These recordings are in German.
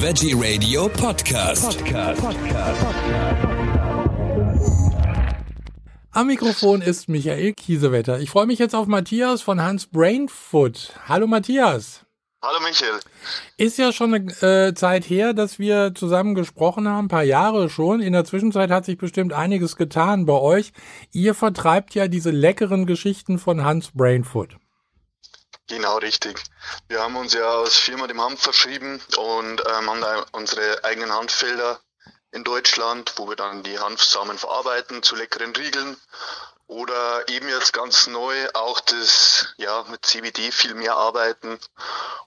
Veggie Radio Podcast. Podcast. Am Mikrofon ist Michael Kiesewetter. Ich freue mich jetzt auf Matthias von Hans Brainfoot. Hallo Matthias. Hallo Michael. Ist ja schon eine äh, Zeit her, dass wir zusammen gesprochen haben, ein paar Jahre schon. In der Zwischenzeit hat sich bestimmt einiges getan bei euch. Ihr vertreibt ja diese leckeren Geschichten von Hans Brainfoot. Genau, richtig. Wir haben uns ja als Firma dem Hanf verschrieben und ähm, haben da unsere eigenen Hanffelder in Deutschland, wo wir dann die Hanfsamen verarbeiten zu leckeren Riegeln oder eben jetzt ganz neu auch das, ja, mit CBD viel mehr arbeiten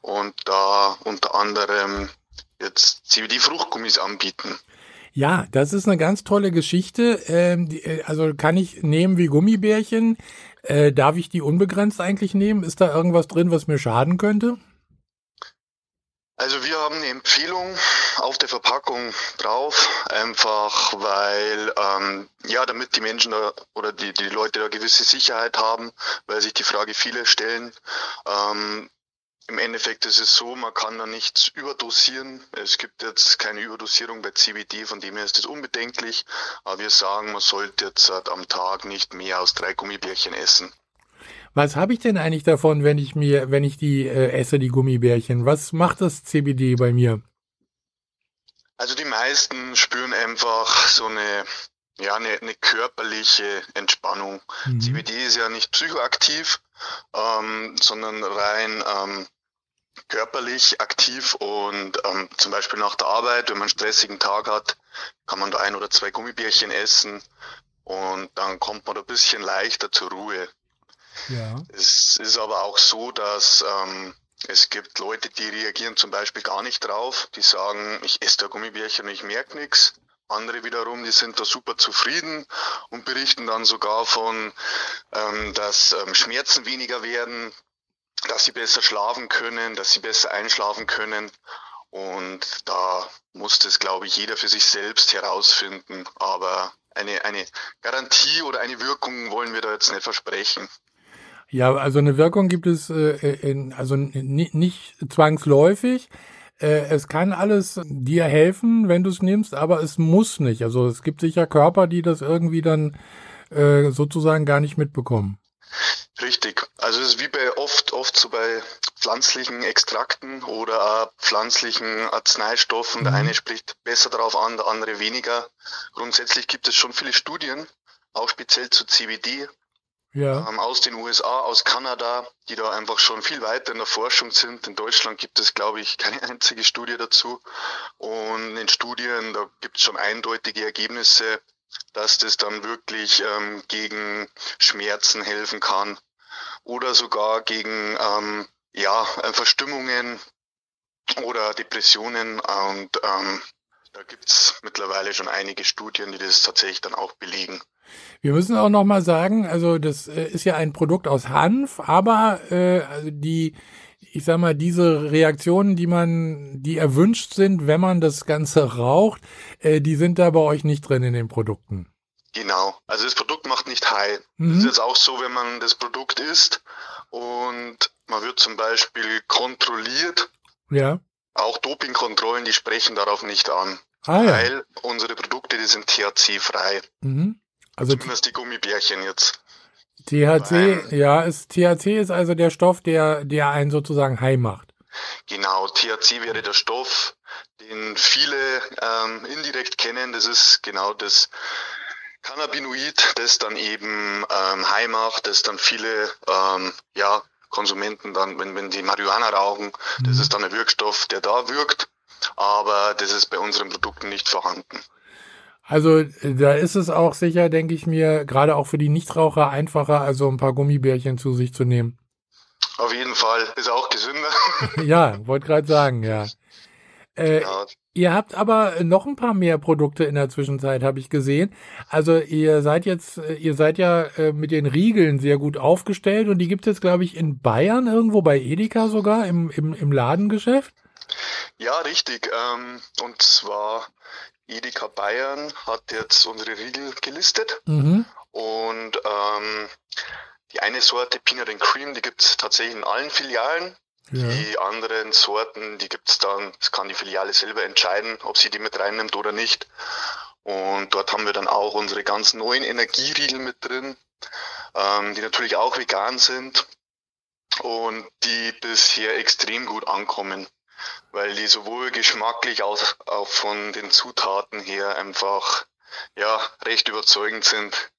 und da unter anderem jetzt CBD-Fruchtgummis anbieten. Ja, das ist eine ganz tolle Geschichte. Ähm, äh, also kann ich nehmen wie Gummibärchen. Äh, darf ich die unbegrenzt eigentlich nehmen? Ist da irgendwas drin, was mir schaden könnte? Also wir haben eine Empfehlung auf der Verpackung drauf, einfach weil, ähm, ja, damit die Menschen da, oder die, die Leute da gewisse Sicherheit haben, weil sich die Frage viele stellen. Ähm, Im Endeffekt ist es so, man kann da nichts überdosieren. Es gibt jetzt keine Überdosierung bei CBD, von dem her ist das unbedenklich. Aber wir sagen, man sollte jetzt am Tag nicht mehr als drei Gummibärchen essen. Was habe ich denn eigentlich davon, wenn ich mir, wenn ich die äh, esse, die Gummibärchen? Was macht das CBD bei mir? Also die meisten spüren einfach so eine, ja, eine, eine körperliche Entspannung. Mhm. CBD ist ja nicht psychoaktiv, ähm, sondern rein ähm, körperlich aktiv und ähm, zum Beispiel nach der Arbeit, wenn man einen stressigen Tag hat, kann man da ein oder zwei Gummibärchen essen und dann kommt man da ein bisschen leichter zur Ruhe. Ja. Es ist aber auch so, dass ähm, es gibt Leute, die reagieren zum Beispiel gar nicht drauf. Die sagen, ich esse da Gummibärchen und ich merke nichts. Andere wiederum, die sind da super zufrieden und berichten dann sogar von, ähm, dass ähm, Schmerzen weniger werden, dass sie besser schlafen können, dass sie besser einschlafen können. Und da muss das, glaube ich, jeder für sich selbst herausfinden. Aber eine, eine Garantie oder eine Wirkung wollen wir da jetzt nicht versprechen. Ja, also eine Wirkung gibt es äh, in, also nicht zwangsläufig. Äh, es kann alles dir helfen, wenn du es nimmst, aber es muss nicht. Also es gibt sicher Körper, die das irgendwie dann äh, sozusagen gar nicht mitbekommen. Richtig. Also es ist wie bei oft, oft so bei pflanzlichen Extrakten oder pflanzlichen Arzneistoffen. Der mhm. eine spricht besser darauf an, der andere weniger. Grundsätzlich gibt es schon viele Studien, auch speziell zu CBD, ja. ähm, aus den USA, aus Kanada, die da einfach schon viel weiter in der Forschung sind. In Deutschland gibt es, glaube ich, keine einzige Studie dazu. Und in Studien, da gibt es schon eindeutige Ergebnisse, dass das dann wirklich ähm, gegen Schmerzen helfen kann oder sogar gegen ähm, ja, Verstimmungen oder Depressionen. Und ähm, da gibt es mittlerweile schon einige Studien, die das tatsächlich dann auch belegen. Wir müssen auch noch mal sagen, also das äh, ist ja ein Produkt aus Hanf, aber äh, also die, ich sag mal, diese Reaktionen, die man, die erwünscht sind, wenn man das Ganze raucht, äh, die sind da bei euch nicht drin in den Produkten. Genau. Also das Produkt macht nicht high. Mhm. Das ist jetzt auch so, wenn man das Produkt isst und man wird zum Beispiel kontrolliert. Ja. Auch Dopingkontrollen, die sprechen darauf nicht an. Ah, ja. Weil unsere Produkte, die sind THC-frei. Mhm. Also Zumindest die Gummibärchen jetzt. THC, ja, ist, THC ist also der Stoff, der, der einen sozusagen high macht. Genau, THC wäre der Stoff, den viele ähm, indirekt kennen. Das ist genau das Cannabinoid, das dann eben ähm, high macht, das dann viele ähm, ja, Konsumenten dann, wenn, wenn die Marihuana rauchen, mhm. das ist dann ein Wirkstoff, der da wirkt, aber das ist bei unseren Produkten nicht vorhanden. Also da ist es auch sicher, denke ich mir, gerade auch für die Nichtraucher einfacher, also ein paar Gummibärchen zu sich zu nehmen. Auf jeden Fall, ist auch gesünder. ja, wollte gerade sagen, ja. Äh. Ihr habt aber noch ein paar mehr Produkte in der Zwischenzeit, habe ich gesehen. Also ihr seid jetzt, ihr seid ja äh, mit den Riegeln sehr gut aufgestellt und die gibt es jetzt, glaube ich, in Bayern irgendwo bei Edeka sogar im, im, im Ladengeschäft. Ja, richtig. Ähm, und zwar Edeka Bayern hat jetzt unsere Riegel gelistet mhm. und ähm, die eine Sorte Peanut and Cream, die gibt es tatsächlich in allen Filialen. Ja. Die anderen Sorten, die gibt's dann, das kann die Filiale selber entscheiden, ob sie die mit reinnimmt oder nicht. Und dort haben wir dann auch unsere ganz neuen Energieriegel mit drin, ähm, die natürlich auch vegan sind und die bisher extrem gut ankommen, weil die sowohl geschmacklich als auch von den Zutaten her einfach ja recht überzeugend sind.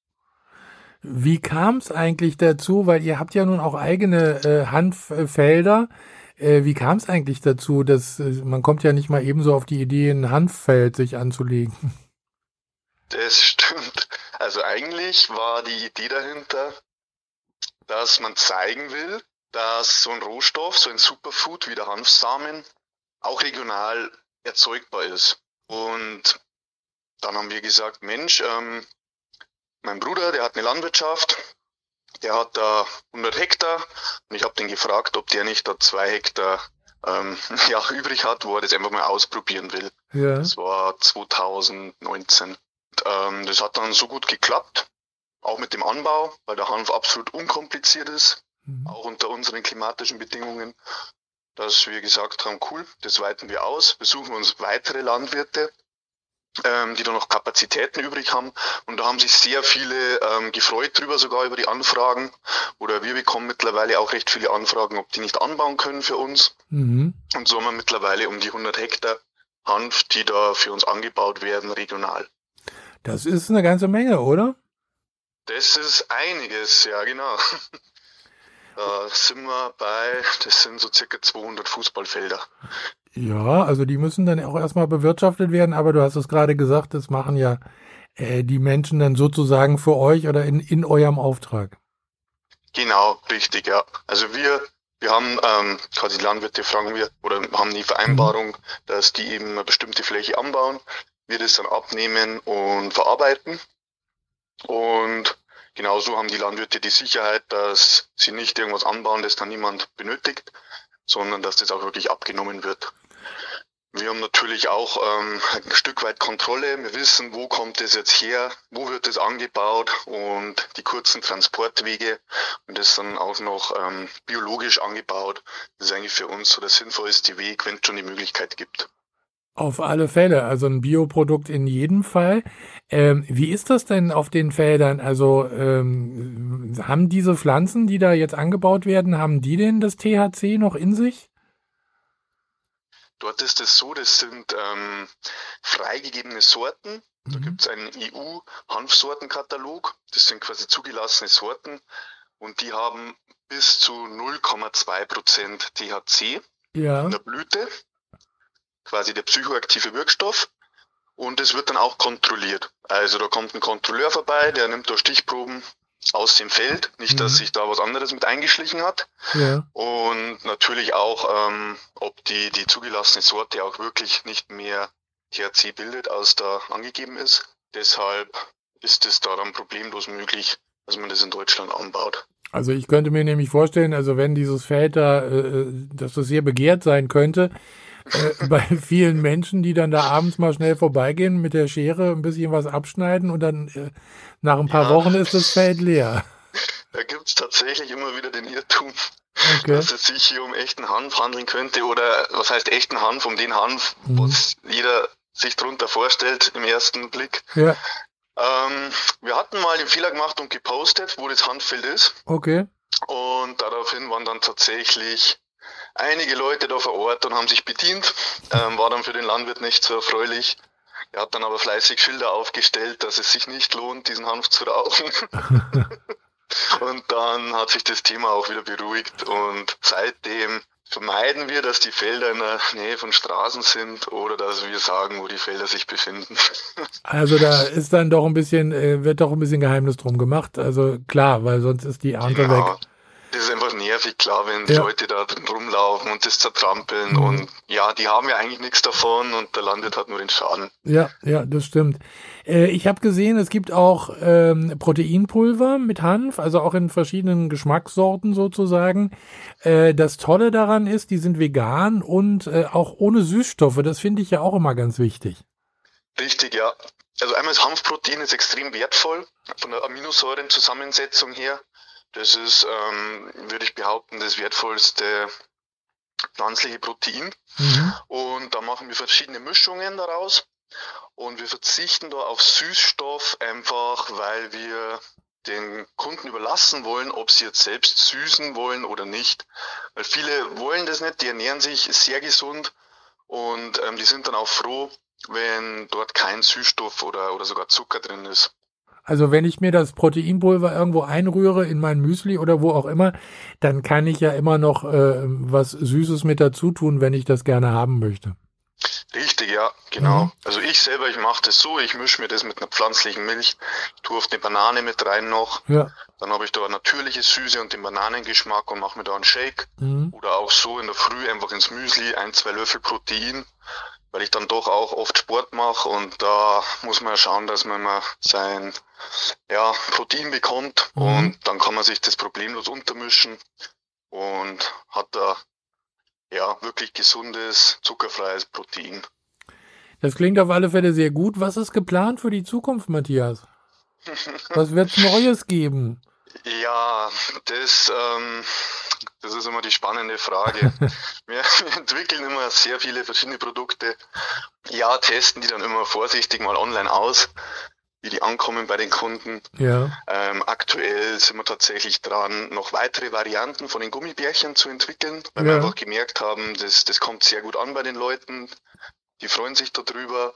Wie kam es eigentlich dazu? Weil ihr habt ja nun auch eigene äh, Hanffelder. Äh, wie kam es eigentlich dazu, dass äh, man kommt ja nicht mal ebenso auf die Idee, ein Hanffeld sich anzulegen? Das stimmt. Also eigentlich war die Idee dahinter, dass man zeigen will, dass so ein Rohstoff, so ein Superfood wie der Hanfsamen auch regional erzeugbar ist. Und dann haben wir gesagt, Mensch, ähm, mein Bruder, der hat eine Landwirtschaft, der hat da 100 Hektar und ich habe den gefragt, ob der nicht da zwei Hektar ähm, ja, übrig hat, wo er das einfach mal ausprobieren will. Ja. Das war 2019. Und, ähm, das hat dann so gut geklappt, auch mit dem Anbau, weil der Hanf absolut unkompliziert ist, mhm. auch unter unseren klimatischen Bedingungen, dass wir gesagt haben, cool, das weiten wir aus, wir suchen uns weitere Landwirte, ähm, die da noch Kapazitäten übrig haben. Und da haben sich sehr viele ähm, gefreut drüber, sogar über die Anfragen. Oder wir bekommen mittlerweile auch recht viele Anfragen, ob die nicht anbauen können für uns. Mhm. Und so haben wir mittlerweile um die 100 Hektar Hanf, die da für uns angebaut werden, regional. Das ist eine ganze Menge, oder? Das ist einiges, ja genau. Da sind wir bei, das sind so circa 200 Fußballfelder. Ja, also die müssen dann auch erstmal bewirtschaftet werden, aber du hast es gerade gesagt, das machen ja äh, die Menschen dann sozusagen für euch oder in, in eurem Auftrag. Genau, richtig, ja. Also wir, wir haben ähm, quasi Landwirte fragen wir oder haben die Vereinbarung, mhm. dass die eben eine bestimmte Fläche anbauen, wir das dann abnehmen und verarbeiten. Und genauso haben die Landwirte die Sicherheit, dass sie nicht irgendwas anbauen, das dann niemand benötigt, sondern dass das auch wirklich abgenommen wird. Wir haben natürlich auch ähm, ein Stück weit Kontrolle. Wir wissen, wo kommt es jetzt her, wo wird es angebaut und die kurzen Transportwege und das dann auch noch ähm, biologisch angebaut. Das ist eigentlich für uns so der sinnvollste Weg, wenn es schon die Möglichkeit gibt. Auf alle Fälle, also ein Bioprodukt in jedem Fall. Ähm, wie ist das denn auf den Feldern? Also ähm, haben diese Pflanzen, die da jetzt angebaut werden, haben die denn das THC noch in sich? Dort ist es so, das sind ähm, freigegebene Sorten. Da mhm. gibt es einen EU-Hanfsortenkatalog. Das sind quasi zugelassene Sorten und die haben bis zu 0,2 Prozent THC ja. in der Blüte, quasi der psychoaktive Wirkstoff. Und es wird dann auch kontrolliert. Also da kommt ein Kontrolleur vorbei, der nimmt da Stichproben aus dem Feld, nicht, dass mhm. sich da was anderes mit eingeschlichen hat. Ja. Und natürlich auch, ähm, ob die, die zugelassene Sorte auch wirklich nicht mehr THC bildet, als da angegeben ist. Deshalb ist es da dann problemlos möglich, dass man das in Deutschland anbaut. Also ich könnte mir nämlich vorstellen, also wenn dieses Feld da, äh, äh dass das sehr begehrt sein könnte, äh, bei vielen Menschen, die dann da abends mal schnell vorbeigehen, mit der Schere ein bisschen was abschneiden und dann äh, nach ein paar ja. Wochen ist das Feld leer. Da gibt es tatsächlich immer wieder den Irrtum, okay. dass es sich hier um echten Hanf handeln könnte oder was heißt echten Hanf, um den Hanf, mhm. was jeder sich drunter vorstellt im ersten Blick. Ja. Ähm, wir hatten mal den Fehler gemacht und gepostet, wo das Hanffeld ist. Okay. Und daraufhin waren dann tatsächlich einige Leute da vor Ort und haben sich bedient. Ähm, war dann für den Landwirt nicht so erfreulich. Er hat dann aber fleißig Schilder aufgestellt, dass es sich nicht lohnt, diesen Hanf zu rauchen. und dann hat sich das Thema auch wieder beruhigt und seitdem vermeiden wir, dass die Felder in der Nähe von Straßen sind oder dass wir sagen, wo die Felder sich befinden. Also da ist dann doch ein bisschen, äh, wird doch ein bisschen Geheimnis drum gemacht. Also klar, weil sonst ist die Ernte genau. weg nervig, klar, wenn die ja. Leute da drin rumlaufen und das zertrampeln mhm. und ja, die haben ja eigentlich nichts davon und der Landwirt hat nur den Schaden. Ja, ja, das stimmt. Äh, ich habe gesehen, es gibt auch ähm, Proteinpulver mit Hanf, also auch in verschiedenen Geschmackssorten sozusagen. Äh, das Tolle daran ist, die sind vegan und äh, auch ohne Süßstoffe. Das finde ich ja auch immer ganz wichtig. Richtig, ja. Also einmal das Hanfprotein ist extrem wertvoll von der Aminosäurenzusammensetzung her. Das ist, ähm, würde ich behaupten, das wertvollste pflanzliche Protein. Mhm. Und da machen wir verschiedene Mischungen daraus. Und wir verzichten da auf Süßstoff einfach, weil wir den Kunden überlassen wollen, ob sie jetzt selbst süßen wollen oder nicht. Weil viele wollen das nicht, die ernähren sich sehr gesund und ähm, die sind dann auch froh, wenn dort kein Süßstoff oder, oder sogar Zucker drin ist. Also wenn ich mir das Proteinpulver irgendwo einrühre in mein Müsli oder wo auch immer, dann kann ich ja immer noch äh, was Süßes mit dazu tun, wenn ich das gerne haben möchte. Richtig, ja, genau. Mhm. Also ich selber, ich mache das so, ich mische mir das mit einer pflanzlichen Milch, tue auf eine Banane mit rein noch, ja. dann habe ich da natürliche Süße und den Bananengeschmack und mache mir da einen Shake mhm. oder auch so in der Früh einfach ins Müsli ein, zwei Löffel Protein, weil ich dann doch auch oft Sport mache und da muss man ja schauen, dass man mal sein ja, Protein bekommt mhm. und dann kann man sich das problemlos untermischen und hat da ja, wirklich gesundes, zuckerfreies Protein. Das klingt auf alle Fälle sehr gut. Was ist geplant für die Zukunft, Matthias? Was wird es Neues geben? Ja, das, ähm, das ist immer die spannende Frage. wir, wir, entwickeln immer sehr viele verschiedene Produkte. Ja, testen die dann immer vorsichtig mal online aus wie die ankommen bei den Kunden. Ja. Ähm, aktuell sind wir tatsächlich dran, noch weitere Varianten von den Gummibärchen zu entwickeln, weil ja. wir einfach gemerkt haben, das, das kommt sehr gut an bei den Leuten. Die freuen sich darüber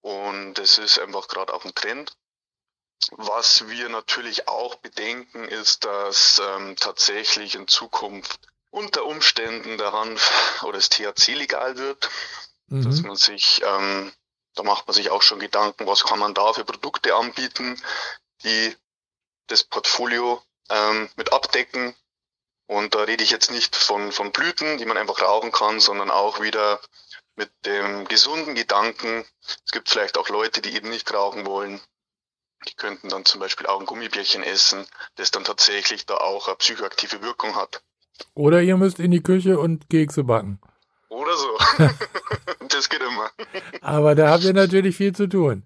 und es ist einfach gerade auch ein Trend. Was wir natürlich auch bedenken, ist, dass ähm, tatsächlich in Zukunft unter Umständen der Hanf oder das THC legal wird, mhm. dass man sich ähm, da macht man sich auch schon Gedanken, was kann man da für Produkte anbieten, die das Portfolio ähm, mit abdecken. Und da rede ich jetzt nicht von, von Blüten, die man einfach rauchen kann, sondern auch wieder mit dem gesunden Gedanken. Es gibt vielleicht auch Leute, die eben nicht rauchen wollen. Die könnten dann zum Beispiel auch ein Gummibärchen essen, das dann tatsächlich da auch eine psychoaktive Wirkung hat. Oder ihr müsst in die Küche und Kekse backen. Oder so. das geht immer. Aber da habt ihr natürlich viel zu tun.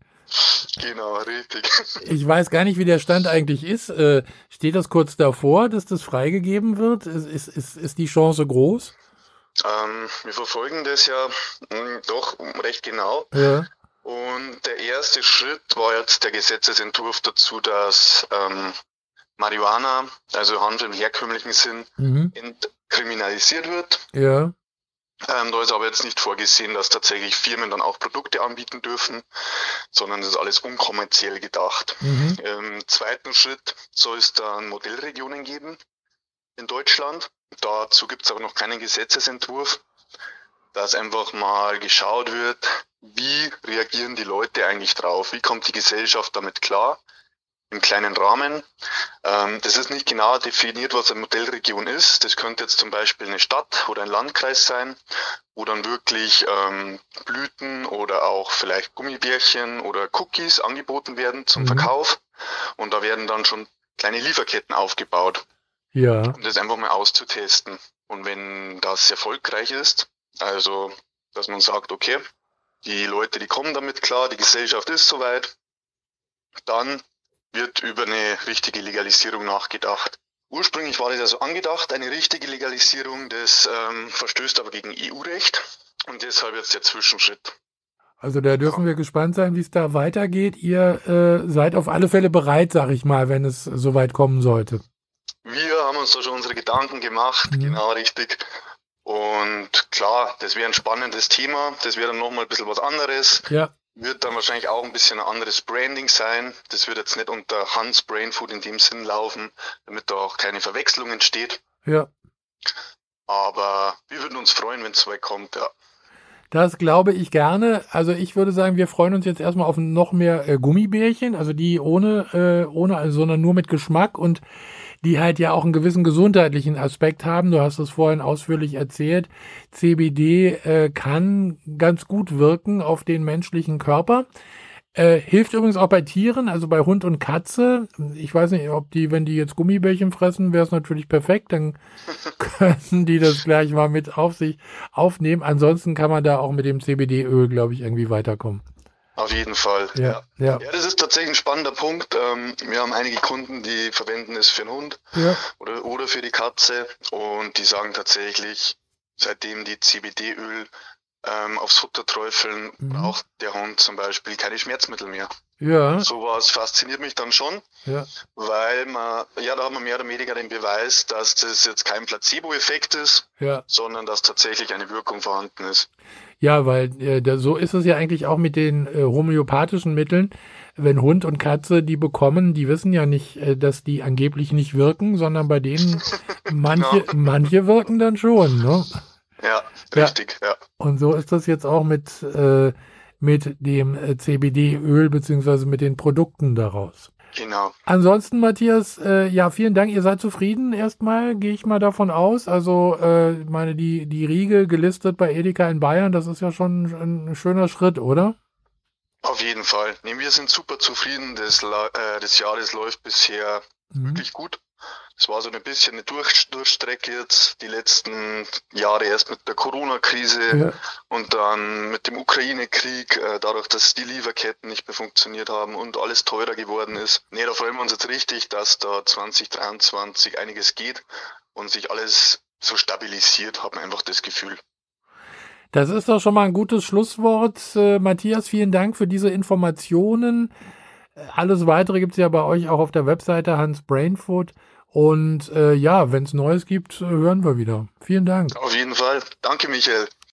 Genau, richtig. Ich weiß gar nicht, wie der Stand eigentlich ist. Äh, steht das kurz davor, dass das freigegeben wird? Ist, ist, ist, ist die Chance groß? Ähm, wir verfolgen das ja mh, hm, doch recht genau. Ja. Und der erste Schritt war jetzt der Gesetzesentwurf dazu, dass ähm, Marihuana, also Hanf im herkömmlichen Sinn, mhm. entkriminalisiert wird. Ja. Ähm, da ist aber jetzt nicht vorgesehen, dass tatsächlich Firmen dann auch Produkte anbieten dürfen, sondern das ist alles unkommerziell gedacht. Mhm. Im zweiten Schritt soll es dann Modellregionen geben in Deutschland. Dazu gibt es aber noch keinen Gesetzesentwurf, dass einfach mal geschaut wird, wie reagieren die Leute eigentlich drauf, wie kommt die Gesellschaft damit klar im kleinen Rahmen. Ähm, das ist nicht genau definiert, was eine Modellregion ist. Das könnte jetzt zum Beispiel eine Stadt oder ein Landkreis sein, wo dann wirklich ähm, Blüten oder auch vielleicht Gummibärchen oder Cookies angeboten werden zum mhm. Verkauf. Und da werden dann schon kleine Lieferketten aufgebaut. Ja. Um das einfach mal auszutesten. Und wenn das erfolgreich ist, also dass man sagt, okay, die Leute, die kommen damit klar, die Gesellschaft ist soweit, dann wird über eine richtige Legalisierung nachgedacht. Ursprünglich war das also angedacht, eine richtige Legalisierung, das ähm, verstößt aber gegen EU-Recht und deshalb jetzt der Zwischenschritt. Also da dürfen ja. wir gespannt sein, wie es da weitergeht. Ihr äh, seid auf alle Fälle bereit, sag ich mal, wenn es soweit kommen sollte. Wir haben uns da schon unsere Gedanken gemacht, mhm. genau richtig. Und klar, das wäre ein spannendes Thema. Das wäre dann nochmal ein bisschen was anderes. Ja wird dann wahrscheinlich auch ein bisschen ein anderes Branding sein. Das wird jetzt nicht unter Hans Brain Food in dem Sinn laufen, damit da auch keine Verwechslung entsteht. Ja. Aber wir würden uns freuen, wenn es so weit kommt, ja. Das glaube ich gerne. Also ich würde sagen, wir freuen uns jetzt erstmal auf noch mehr äh, Gummibärchen, also die ohne, äh, ohne, also, sondern nur mit Geschmack und die halt ja auch einen gewissen gesundheitlichen Aspekt haben. Du hast es vorhin ausführlich erzählt. CBD äh, kann ganz gut wirken auf den menschlichen Körper. Äh, hilft übrigens auch bei Tieren, also bei Hund und Katze. Ich weiß nicht, ob die, wenn die jetzt Gummibärchen fressen, wäre es natürlich perfekt. Dann können die das gleich mal mit auf sich aufnehmen. Ansonsten kann man da auch mit dem CBD-Öl, glaube ich, irgendwie weiterkommen. Auf jeden Fall. Ja, ja. ja. das ist tatsächlich ein spannender Punkt. Ähm, wir haben einige Kunden, die verwenden es für den Hund ja. oder, oder für die Katze und die sagen tatsächlich, seitdem die CBD-Öl ähm, aufs Futter träufeln, mhm. braucht der Hund zum Beispiel keine Schmerzmittel mehr. Ja. Sowas fasziniert mich dann schon, ja. weil man, ja, da hat man mehr oder weniger den Beweis, dass das jetzt kein Placebo-Effekt ist, ja. sondern dass tatsächlich eine Wirkung vorhanden ist. Ja, weil äh, da, so ist es ja eigentlich auch mit den äh, homöopathischen Mitteln. Wenn Hund und Katze die bekommen, die wissen ja nicht, äh, dass die angeblich nicht wirken, sondern bei denen manche, genau. manche wirken dann schon, ne? Ja, richtig, ja. ja. Und so ist das jetzt auch mit, äh, mit dem äh, CBD-Öl beziehungsweise mit den Produkten daraus. Genau. Ansonsten, Matthias, äh, ja, vielen Dank. Ihr seid zufrieden erstmal, gehe ich mal davon aus. Also, äh, meine, die, die Riege gelistet bei Edeka in Bayern, das ist ja schon ein, ein schöner Schritt, oder? Auf jeden Fall. Nee, wir sind super zufrieden. Das, äh, das Jahr, das läuft bisher mhm. wirklich gut. Es war so ein bisschen eine Durch Durchstrecke jetzt die letzten Jahre erst mit der Corona-Krise ja. und dann mit dem Ukraine-Krieg, äh, dadurch, dass die Lieferketten nicht mehr funktioniert haben und alles teurer geworden ist. Nee, da freuen wir uns jetzt richtig, dass da 2023 einiges geht und sich alles so stabilisiert, haben einfach das Gefühl. Das ist doch schon mal ein gutes Schlusswort. Äh, Matthias, vielen Dank für diese Informationen. Alles weitere gibt es ja bei euch auch auf der Webseite Hans Brainfood. Und äh, ja, wenn es Neues gibt, hören wir wieder. Vielen Dank. Auf jeden Fall. Danke, Michael.